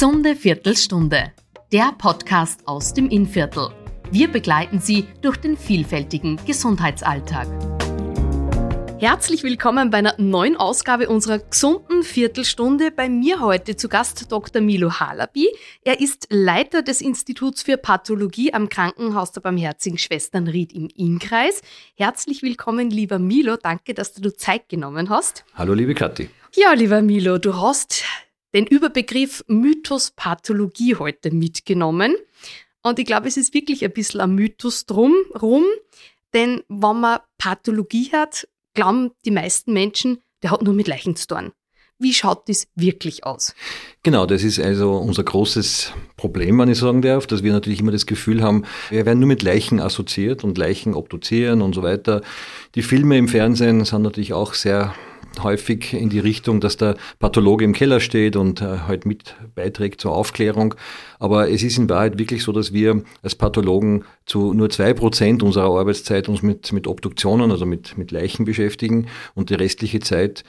Gesunde Viertelstunde, der Podcast aus dem Innviertel. Wir begleiten Sie durch den vielfältigen Gesundheitsalltag. Herzlich willkommen bei einer neuen Ausgabe unserer gesunden Viertelstunde. Bei mir heute zu Gast Dr. Milo Halabi. Er ist Leiter des Instituts für Pathologie am Krankenhaus der Barmherzigen Schwestern Ried im Innkreis. Herzlich willkommen, lieber Milo. Danke, dass du Zeit genommen hast. Hallo, liebe Kathi. Ja, lieber Milo, du hast den Überbegriff Mythos Pathologie heute mitgenommen. Und ich glaube, es ist wirklich ein bisschen ein Mythos drum rum, denn wenn man Pathologie hat, glauben die meisten Menschen, der hat nur mit Leichen zu tun. Wie schaut das wirklich aus? Genau, das ist also unser großes Problem, wenn ich sagen darf, dass wir natürlich immer das Gefühl haben, wir werden nur mit Leichen assoziiert und Leichen obduzieren und so weiter. Die Filme im Fernsehen sind natürlich auch sehr häufig in die Richtung, dass der Pathologe im Keller steht und äh, halt mit beiträgt zur Aufklärung. Aber es ist in Wahrheit wirklich so, dass wir als Pathologen zu nur zwei Prozent unserer Arbeitszeit uns mit, mit Obduktionen, also mit, mit Leichen beschäftigen und die restliche Zeit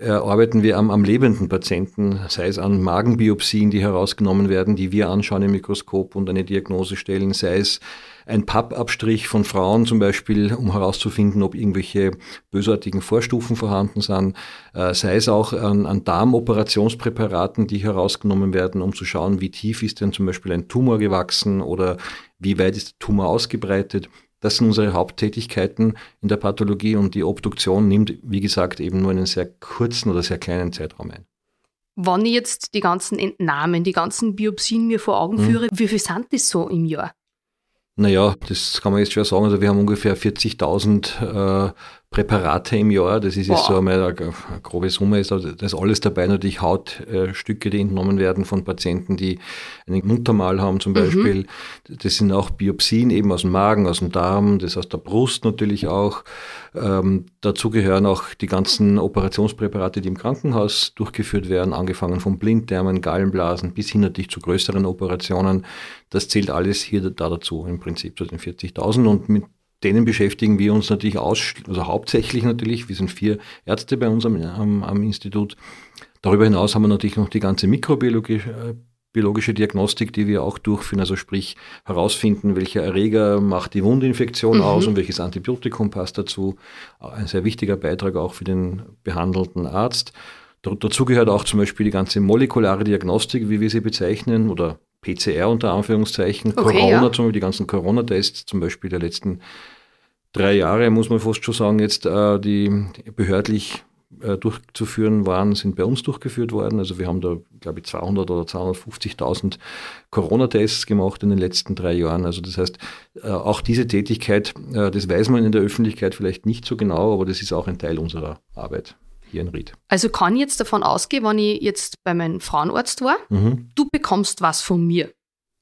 äh, arbeiten wir am, am lebenden Patienten, sei es an Magenbiopsien, die herausgenommen werden, die wir anschauen im Mikroskop und eine Diagnose stellen, sei es ein Pappabstrich von Frauen zum Beispiel, um herauszufinden, ob irgendwelche bösartigen Vorstufen vorhanden sind, äh, sei es auch an, an Darmoperationspräparaten, die herausgenommen werden, um zu schauen, wie tief ist denn zum Beispiel ein Tumor gewachsen oder wie weit ist der Tumor ausgebreitet. Das sind unsere Haupttätigkeiten in der Pathologie und die Obduktion nimmt, wie gesagt, eben nur einen sehr kurzen oder sehr kleinen Zeitraum ein. Wenn ich jetzt die ganzen Entnahmen, die ganzen Biopsien mir vor Augen hm. führe, wie viel sind das so im Jahr? Naja, das kann man jetzt schwer sagen. Also wir haben ungefähr 40.000 äh, Präparate im Jahr. Das ist jetzt so einmal eine, eine grobe Summe. Ist also das ist alles dabei natürlich Hautstücke, die entnommen werden von Patienten, die einen Muttermal haben zum mhm. Beispiel. Mhm. Das sind auch Biopsien eben aus dem Magen, aus dem Darm, das aus der Brust natürlich auch. Ähm, dazu gehören auch die ganzen Operationspräparate, die im Krankenhaus durchgeführt werden, angefangen von Blinddarmen, Gallenblasen bis hin natürlich zu größeren Operationen. Das zählt alles hier da dazu im Prinzip zu den 40.000 und mit denen beschäftigen wir uns natürlich aus, also hauptsächlich natürlich. Wir sind vier Ärzte bei uns am, am, am Institut. Darüber hinaus haben wir natürlich noch die ganze mikrobiologische äh, biologische Diagnostik, die wir auch durchführen, also sprich herausfinden, welcher Erreger macht die Wundinfektion mhm. aus und welches Antibiotikum passt dazu. Ein sehr wichtiger Beitrag auch für den behandelten Arzt. Dazu gehört auch zum Beispiel die ganze molekulare Diagnostik, wie wir sie bezeichnen, oder PCR unter Anführungszeichen, okay, Corona ja. zum Beispiel, die ganzen Corona-Tests zum Beispiel der letzten drei Jahre, muss man fast schon sagen, jetzt äh, die behördlich äh, durchzuführen waren, sind bei uns durchgeführt worden. Also wir haben da, glaube ich, 200 oder 250.000 Corona-Tests gemacht in den letzten drei Jahren. Also das heißt, äh, auch diese Tätigkeit, äh, das weiß man in der Öffentlichkeit vielleicht nicht so genau, aber das ist auch ein Teil unserer Arbeit hier in Ried. Also kann ich jetzt davon ausgehen, wenn ich jetzt bei meinem Frauenarzt war, mhm. du bekommst was von mir.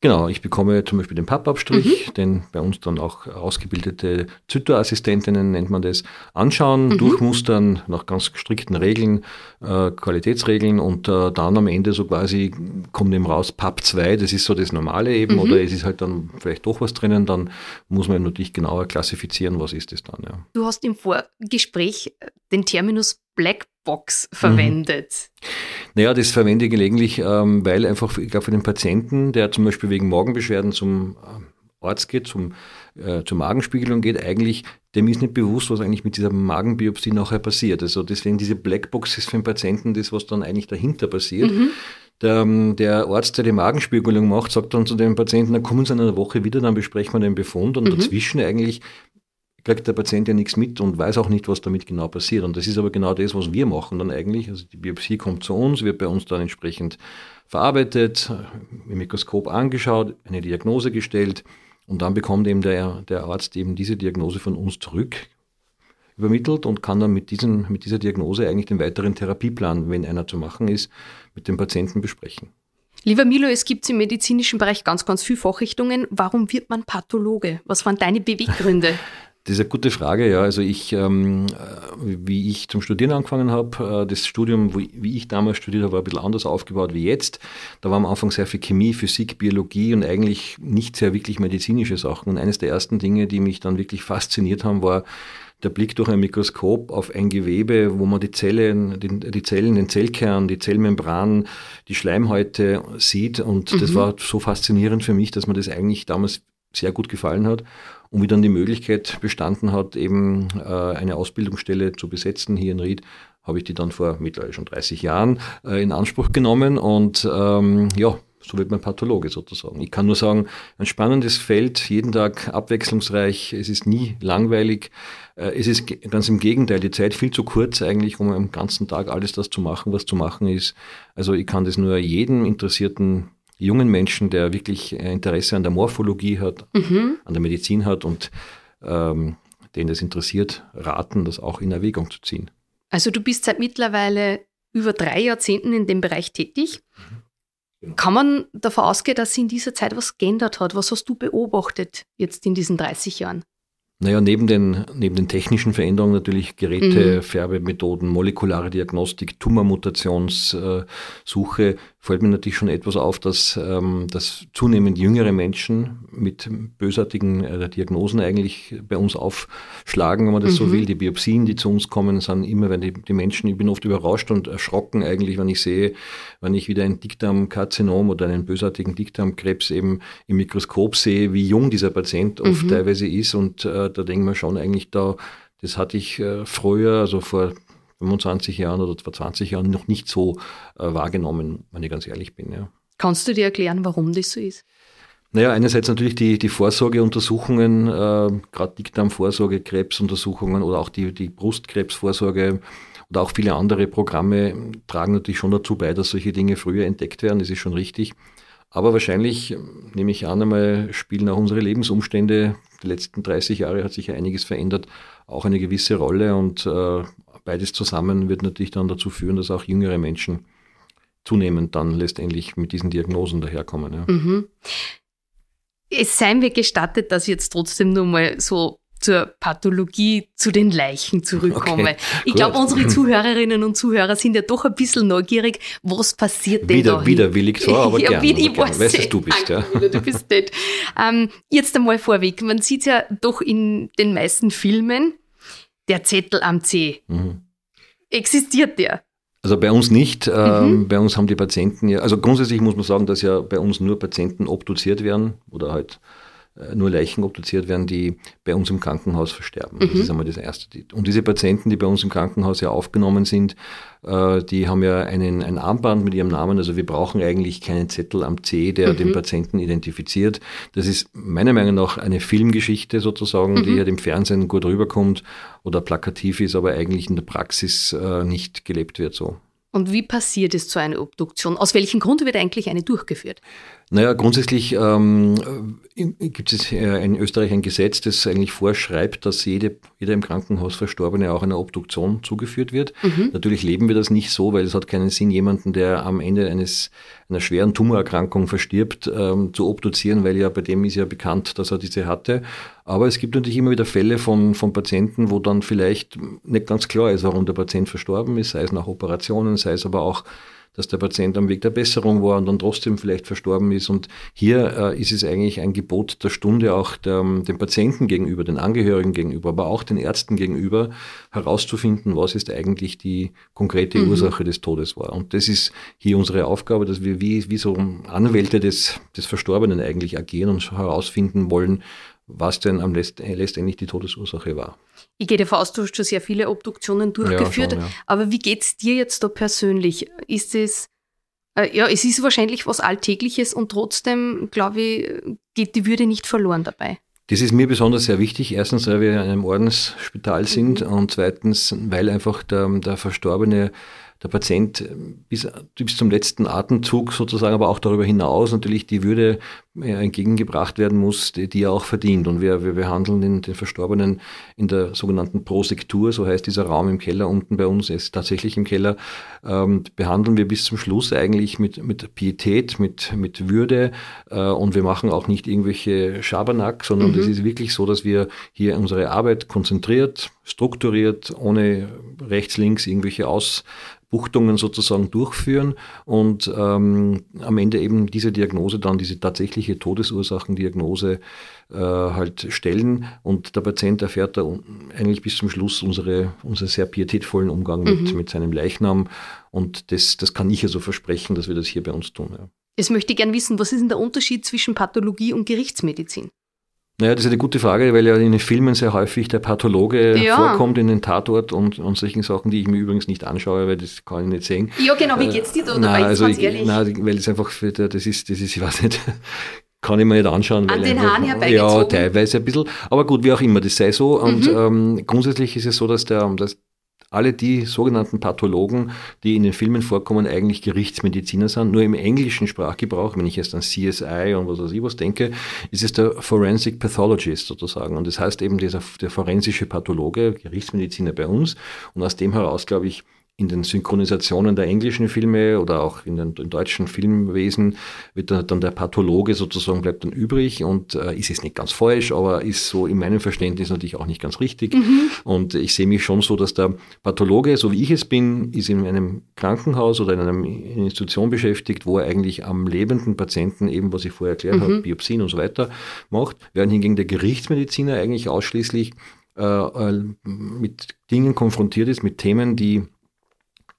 Genau, ich bekomme zum Beispiel den Pappabstrich, mhm. den bei uns dann auch ausgebildete Zytoassistentinnen nennt man das, anschauen, mhm. durchmustern nach ganz strikten Regeln, äh, Qualitätsregeln und äh, dann am Ende so quasi kommt eben raus Papp 2, das ist so das Normale eben, mhm. oder es ist halt dann vielleicht doch was drinnen, dann muss man natürlich genauer klassifizieren, was ist das dann. Ja. Du hast im Vorgespräch den Terminus Blackbox verwendet. Mhm. Naja, das verwende ich gelegentlich, ähm, weil einfach, ich glaube, für den Patienten, der zum Beispiel wegen Morgenbeschwerden zum ähm, Arzt geht, zum, äh, zur Magenspiegelung geht, eigentlich, dem ist nicht bewusst, was eigentlich mit dieser Magenbiopsie nachher passiert. Also deswegen diese Blackbox ist für den Patienten das, was dann eigentlich dahinter passiert. Mhm. Der, ähm, der, Arzt, der die Magenspiegelung macht, sagt dann zu dem Patienten, dann kommen Sie in einer Woche wieder, dann besprechen wir den Befund. Und mhm. dazwischen eigentlich kriegt der Patient ja nichts mit und weiß auch nicht, was damit genau passiert. Und das ist aber genau das, was wir machen dann eigentlich. Also die Biopsie kommt zu uns, wird bei uns dann entsprechend verarbeitet, im Mikroskop angeschaut, eine Diagnose gestellt und dann bekommt eben der, der Arzt eben diese Diagnose von uns zurück übermittelt und kann dann mit, diesem, mit dieser Diagnose eigentlich den weiteren Therapieplan, wenn einer zu machen ist, mit dem Patienten besprechen. Lieber Milo, es gibt im medizinischen Bereich ganz, ganz viele Fachrichtungen. Warum wird man Pathologe? Was waren deine Beweggründe? Das ist eine gute Frage, ja. Also ich, ähm, wie ich zum Studieren angefangen habe, äh, das Studium, wie, ich damals studiert habe, war ein bisschen anders aufgebaut wie jetzt. Da war am Anfang sehr viel Chemie, Physik, Biologie und eigentlich nicht sehr wirklich medizinische Sachen. Und eines der ersten Dinge, die mich dann wirklich fasziniert haben, war der Blick durch ein Mikroskop auf ein Gewebe, wo man die Zellen, die, die Zellen, den Zellkern, die Zellmembran, die Schleimhäute sieht. Und mhm. das war so faszinierend für mich, dass mir das eigentlich damals sehr gut gefallen hat und wie dann die Möglichkeit bestanden hat, eben äh, eine Ausbildungsstelle zu besetzen hier in Ried, habe ich die dann vor mittlerweile schon 30 Jahren äh, in Anspruch genommen und ähm, ja, so wird man Pathologe sozusagen. Ich kann nur sagen, ein spannendes Feld, jeden Tag abwechslungsreich, es ist nie langweilig. Äh, es ist ganz im Gegenteil, die Zeit viel zu kurz eigentlich, um am ganzen Tag alles das zu machen, was zu machen ist. Also ich kann das nur jedem interessierten jungen Menschen, der wirklich Interesse an der Morphologie hat, mhm. an der Medizin hat und ähm, den das interessiert, raten, das auch in Erwägung zu ziehen. Also du bist seit mittlerweile über drei Jahrzehnten in dem Bereich tätig. Mhm. Genau. Kann man davon ausgehen, dass sich in dieser Zeit was geändert hat? Was hast du beobachtet jetzt in diesen 30 Jahren? Naja, neben den, neben den technischen Veränderungen natürlich Geräte, mhm. Färbemethoden, molekulare Diagnostik, Tumormutationssuche, fällt mir natürlich schon etwas auf, dass, ähm, dass zunehmend jüngere Menschen mit bösartigen äh, Diagnosen eigentlich bei uns aufschlagen, wenn man das mhm. so will. Die Biopsien, die zu uns kommen, sind immer, wenn die, die Menschen, ich bin oft überrascht und erschrocken eigentlich, wenn ich sehe, wenn ich wieder ein Dickdarmkarzinom oder einen bösartigen Dickdarmkrebs eben im Mikroskop sehe, wie jung dieser Patient oft mhm. teilweise ist und äh, da denken wir schon eigentlich da, das hatte ich äh, früher, also vor 25 Jahren oder vor 20 Jahren noch nicht so äh, wahrgenommen, wenn ich ganz ehrlich bin. Ja. Kannst du dir erklären, warum das so ist? Naja, einerseits natürlich die, die Vorsorgeuntersuchungen, äh, gerade Dickdarmvorsorge, Krebsuntersuchungen oder auch die, die Brustkrebsvorsorge oder auch viele andere Programme tragen natürlich schon dazu bei, dass solche Dinge früher entdeckt werden. Das ist schon richtig. Aber wahrscheinlich, nehme ich an, einmal spielen auch unsere Lebensumstände, die letzten 30 Jahre hat sich ja einiges verändert, auch eine gewisse Rolle und äh, beides zusammen wird natürlich dann dazu führen, dass auch jüngere Menschen zunehmend dann letztendlich mit diesen Diagnosen daherkommen. Ja. Mhm. Es sei mir gestattet, dass ich jetzt trotzdem nur mal so zur Pathologie, zu den Leichen zurückkomme. Okay, ich glaube, unsere Zuhörerinnen und Zuhörer sind ja doch ein bisschen neugierig, was passiert denn Wieder, da? Widerwillig zwar, aber ja, gern. Ich weiß, weiß, dass du bist. Ja. du bist nicht. Ähm, jetzt einmal vorweg, man sieht ja doch in den meisten Filmen, der Zettel am C. Mhm. Existiert der? Also bei uns nicht. Ähm, mhm. Bei uns haben die Patienten ja, also grundsätzlich muss man sagen, dass ja bei uns nur Patienten obduziert werden oder halt nur Leichen obduziert werden, die bei uns im Krankenhaus versterben. Mhm. Das ist einmal das Erste. Und diese Patienten, die bei uns im Krankenhaus ja aufgenommen sind, äh, die haben ja einen, ein Armband mit ihrem Namen. Also wir brauchen eigentlich keinen Zettel am C, der mhm. den Patienten identifiziert. Das ist meiner Meinung nach eine Filmgeschichte sozusagen, mhm. die ja dem Fernsehen gut rüberkommt oder plakativ ist, aber eigentlich in der Praxis äh, nicht gelebt wird so. Und wie passiert es zu einer Obduktion? Aus welchem Grund wird eigentlich eine durchgeführt? Naja, grundsätzlich ähm, gibt es in Österreich ein Gesetz, das eigentlich vorschreibt, dass jede, jeder im Krankenhaus Verstorbene auch einer Obduktion zugeführt wird. Mhm. Natürlich leben wir das nicht so, weil es hat keinen Sinn, jemanden, der am Ende eines, einer schweren Tumorerkrankung verstirbt, ähm, zu obduzieren, weil ja bei dem ist ja bekannt, dass er diese hatte. Aber es gibt natürlich immer wieder Fälle von, von Patienten, wo dann vielleicht nicht ganz klar ist, warum der Patient verstorben ist, sei es nach Operationen, sei es aber auch dass der Patient am Weg der Besserung war und dann trotzdem vielleicht verstorben ist. Und hier äh, ist es eigentlich ein Gebot der Stunde auch der, dem Patienten gegenüber, den Angehörigen gegenüber, aber auch den Ärzten gegenüber herauszufinden, was ist eigentlich die konkrete mhm. Ursache des Todes war. Und das ist hier unsere Aufgabe, dass wir wie, wie so Anwälte des, des Verstorbenen eigentlich agieren und herausfinden wollen, was denn am Letzt, letztendlich die Todesursache war. Ich gehe davon aus, du hast schon sehr viele Obduktionen durchgeführt, ja, schon, ja. aber wie geht es dir jetzt da persönlich? Ist es, äh, ja, es ist wahrscheinlich was Alltägliches und trotzdem, glaube ich, geht die Würde nicht verloren dabei. Das ist mir besonders sehr wichtig. Erstens, weil wir in einem Ordensspital sind mhm. und zweitens, weil einfach der, der Verstorbene der Patient bis, bis zum letzten Atemzug sozusagen, aber auch darüber hinaus natürlich die Würde äh, entgegengebracht werden muss, die, die er auch verdient. Und wir, wir behandeln den, den Verstorbenen in der sogenannten Prosektur, so heißt dieser Raum im Keller unten bei uns, ist tatsächlich im Keller, ähm, behandeln wir bis zum Schluss eigentlich mit, mit Pietät, mit, mit Würde äh, und wir machen auch nicht irgendwelche Schabernack, sondern es mhm. ist wirklich so, dass wir hier unsere Arbeit konzentriert, strukturiert, ohne rechts, links irgendwelche Aus Buchtungen sozusagen durchführen und ähm, am Ende eben diese Diagnose dann, diese tatsächliche eigentliche Todesursachendiagnose äh, halt stellen und der Patient erfährt da eigentlich bis zum Schluss unsere, unseren sehr pietätvollen Umgang mit, mhm. mit seinem Leichnam und das, das kann ich also versprechen, dass wir das hier bei uns tun. Ja. Jetzt möchte ich gerne wissen, was ist denn der Unterschied zwischen Pathologie und Gerichtsmedizin? Naja, das ist eine gute Frage, weil ja in den Filmen sehr häufig der Pathologe ja. vorkommt in den Tatort und, und solchen Sachen, die ich mir übrigens nicht anschaue, weil das kann ich nicht sehen. Ja, genau, wie geht's dir da äh, dabei, also ich, ehrlich? Nein, weil es einfach, das ist, das ist, ich weiß nicht, kann ich mir nicht anschauen. An den Haaren herbeigezogen? Ja, teilweise ein bisschen, aber gut, wie auch immer, das sei so. Und mhm. ähm, grundsätzlich ist es so, dass der, dass alle die sogenannten Pathologen, die in den Filmen vorkommen, eigentlich Gerichtsmediziner sind. Nur im englischen Sprachgebrauch, wenn ich jetzt an CSI und was weiß ich was denke, ist es der Forensic Pathologist sozusagen. Und das heißt eben dieser, der forensische Pathologe, Gerichtsmediziner bei uns. Und aus dem heraus, glaube ich, in den Synchronisationen der englischen Filme oder auch in den, im deutschen Filmwesen wird dann der Pathologe sozusagen bleibt dann übrig und äh, ist jetzt nicht ganz falsch, aber ist so in meinem Verständnis natürlich auch nicht ganz richtig. Mhm. Und ich sehe mich schon so, dass der Pathologe, so wie ich es bin, ist in einem Krankenhaus oder in einer Institution beschäftigt, wo er eigentlich am lebenden Patienten eben, was ich vorher erklärt mhm. habe, Biopsien und so weiter macht, während hingegen der Gerichtsmediziner eigentlich ausschließlich äh, äh mit Dingen konfrontiert ist, mit Themen, die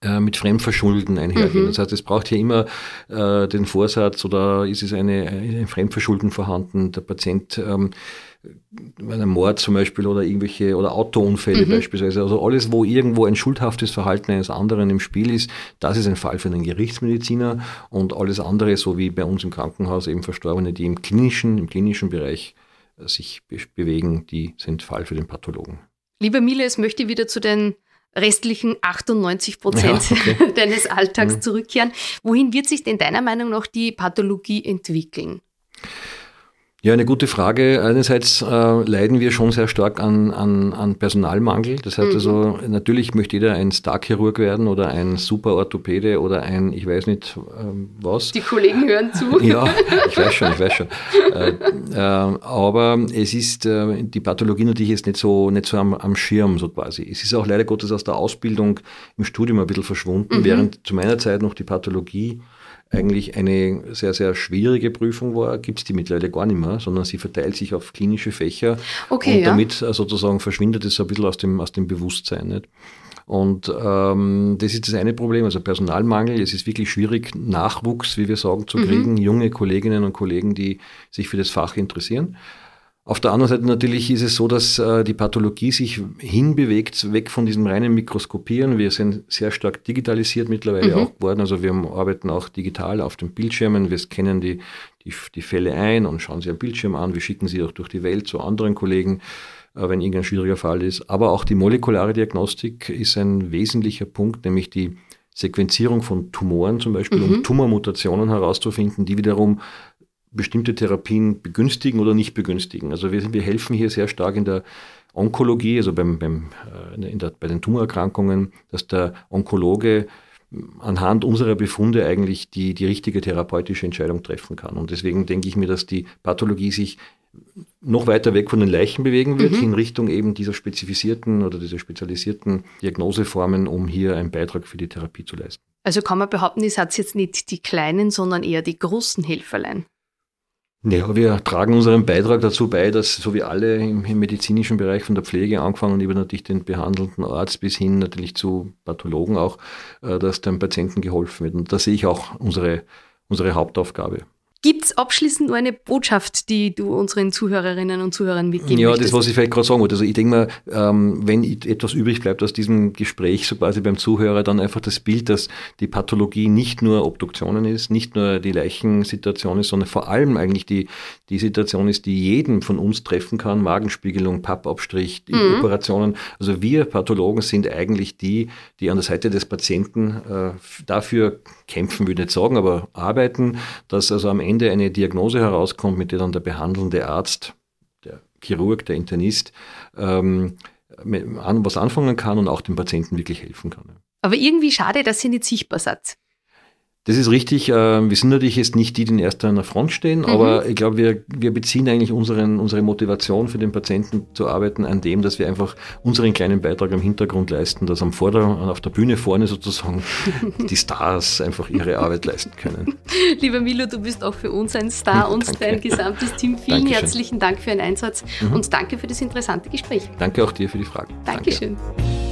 äh, mit Fremdverschulden einhergehen. Mhm. Das heißt, es braucht hier immer äh, den Vorsatz oder ist es eine, ein Fremdverschulden vorhanden, der Patient ähm, einem Mord zum Beispiel oder irgendwelche oder Autounfälle mhm. beispielsweise. Also alles, wo irgendwo ein schuldhaftes Verhalten eines anderen im Spiel ist, das ist ein Fall für einen Gerichtsmediziner und alles andere, so wie bei uns im Krankenhaus eben Verstorbene, die im klinischen, im klinischen Bereich äh, sich be bewegen, die sind Fall für den Pathologen. Lieber Mille, es möchte wieder zu den restlichen 98 Prozent ja, okay. deines Alltags mhm. zurückkehren. Wohin wird sich denn deiner Meinung nach die Pathologie entwickeln? Ja, eine gute Frage. Einerseits äh, leiden wir schon sehr stark an, an, an Personalmangel. Das heißt mhm. also, natürlich möchte jeder ein Starchirurg werden oder ein Superorthopäde oder ein, ich weiß nicht ähm, was. Die Kollegen hören zu. ja, ich weiß schon, ich weiß schon. Äh, äh, aber es ist äh, die Pathologie natürlich jetzt nicht so, nicht so am, am Schirm, so quasi. Es ist auch leider Gottes aus der Ausbildung im Studium ein bisschen verschwunden, mhm. während zu meiner Zeit noch die Pathologie eigentlich eine sehr, sehr schwierige Prüfung war, gibt es die mittlerweile gar nicht mehr, sondern sie verteilt sich auf klinische Fächer okay, und damit ja. Äh, sozusagen verschwindet es ein bisschen aus dem, aus dem Bewusstsein. Nicht? Und ähm, das ist das eine Problem, also Personalmangel. Es ist wirklich schwierig, Nachwuchs, wie wir sagen, zu mhm. kriegen, mhm. junge Kolleginnen und Kollegen, die sich für das Fach interessieren. Auf der anderen Seite natürlich ist es so, dass äh, die Pathologie sich hinbewegt, weg von diesem reinen Mikroskopieren. Wir sind sehr stark digitalisiert mittlerweile mhm. auch geworden. Also wir arbeiten auch digital auf den Bildschirmen. Wir scannen die, die, die Fälle ein und schauen sie am Bildschirm an. Wir schicken sie auch durch die Welt zu anderen Kollegen, äh, wenn irgendein schwieriger Fall ist. Aber auch die molekulare Diagnostik ist ein wesentlicher Punkt, nämlich die Sequenzierung von Tumoren zum Beispiel, mhm. um Tumormutationen herauszufinden, die wiederum bestimmte Therapien begünstigen oder nicht begünstigen. Also wir, wir helfen hier sehr stark in der Onkologie, also beim, beim, äh, der, bei den Tumorerkrankungen, dass der Onkologe anhand unserer Befunde eigentlich die, die richtige therapeutische Entscheidung treffen kann. Und deswegen denke ich mir, dass die Pathologie sich noch weiter weg von den Leichen bewegen wird, mhm. in Richtung eben dieser spezifisierten oder dieser spezialisierten Diagnoseformen, um hier einen Beitrag für die Therapie zu leisten. Also kann man behaupten, ihr seid jetzt nicht die kleinen, sondern eher die großen Helferlein. Ja, wir tragen unseren Beitrag dazu bei, dass so wie alle im, im, medizinischen Bereich von der Pflege angefangen über natürlich den behandelnden Arzt bis hin natürlich zu Pathologen auch, äh, dass dem Patienten geholfen wird. Und da sehe ich auch unsere, unsere Hauptaufgabe. Gibt es abschließend nur eine Botschaft, die du unseren Zuhörerinnen und Zuhörern mitgeben Ja, möchtest? das, was ich vielleicht gerade sagen wollte. Also ich denke mal, ähm, wenn etwas übrig bleibt aus diesem Gespräch, so quasi beim Zuhörer, dann einfach das Bild, dass die Pathologie nicht nur Obduktionen ist, nicht nur die Leichensituation ist, sondern vor allem eigentlich die, die Situation ist, die jeden von uns treffen kann. Magenspiegelung, Pappabstrich, mhm. Operationen. Also wir Pathologen sind eigentlich die, die an der Seite des Patienten äh, dafür kämpfen, würde ich nicht sagen, aber arbeiten, dass also am Ende Ende eine Diagnose herauskommt, mit der dann der behandelnde Arzt, der Chirurg, der Internist, ähm, was anfangen kann und auch dem Patienten wirklich helfen kann. Aber irgendwie schade, dass ihr nicht sichtbar seid. Das ist richtig. Äh, wir sind natürlich jetzt nicht die, die in erster einer Front stehen, mhm. aber ich glaube, wir, wir beziehen eigentlich unseren, unsere Motivation für den Patienten zu arbeiten an dem, dass wir einfach unseren kleinen Beitrag am Hintergrund leisten, dass am Vorder-, auf der Bühne vorne sozusagen die Stars einfach ihre Arbeit leisten können. Lieber Milo, du bist auch für uns ein Star und dein gesamtes Team. Vielen Dankeschön. herzlichen Dank für Ihren Einsatz mhm. und danke für das interessante Gespräch. Danke auch dir für die Fragen. Dankeschön. Danke.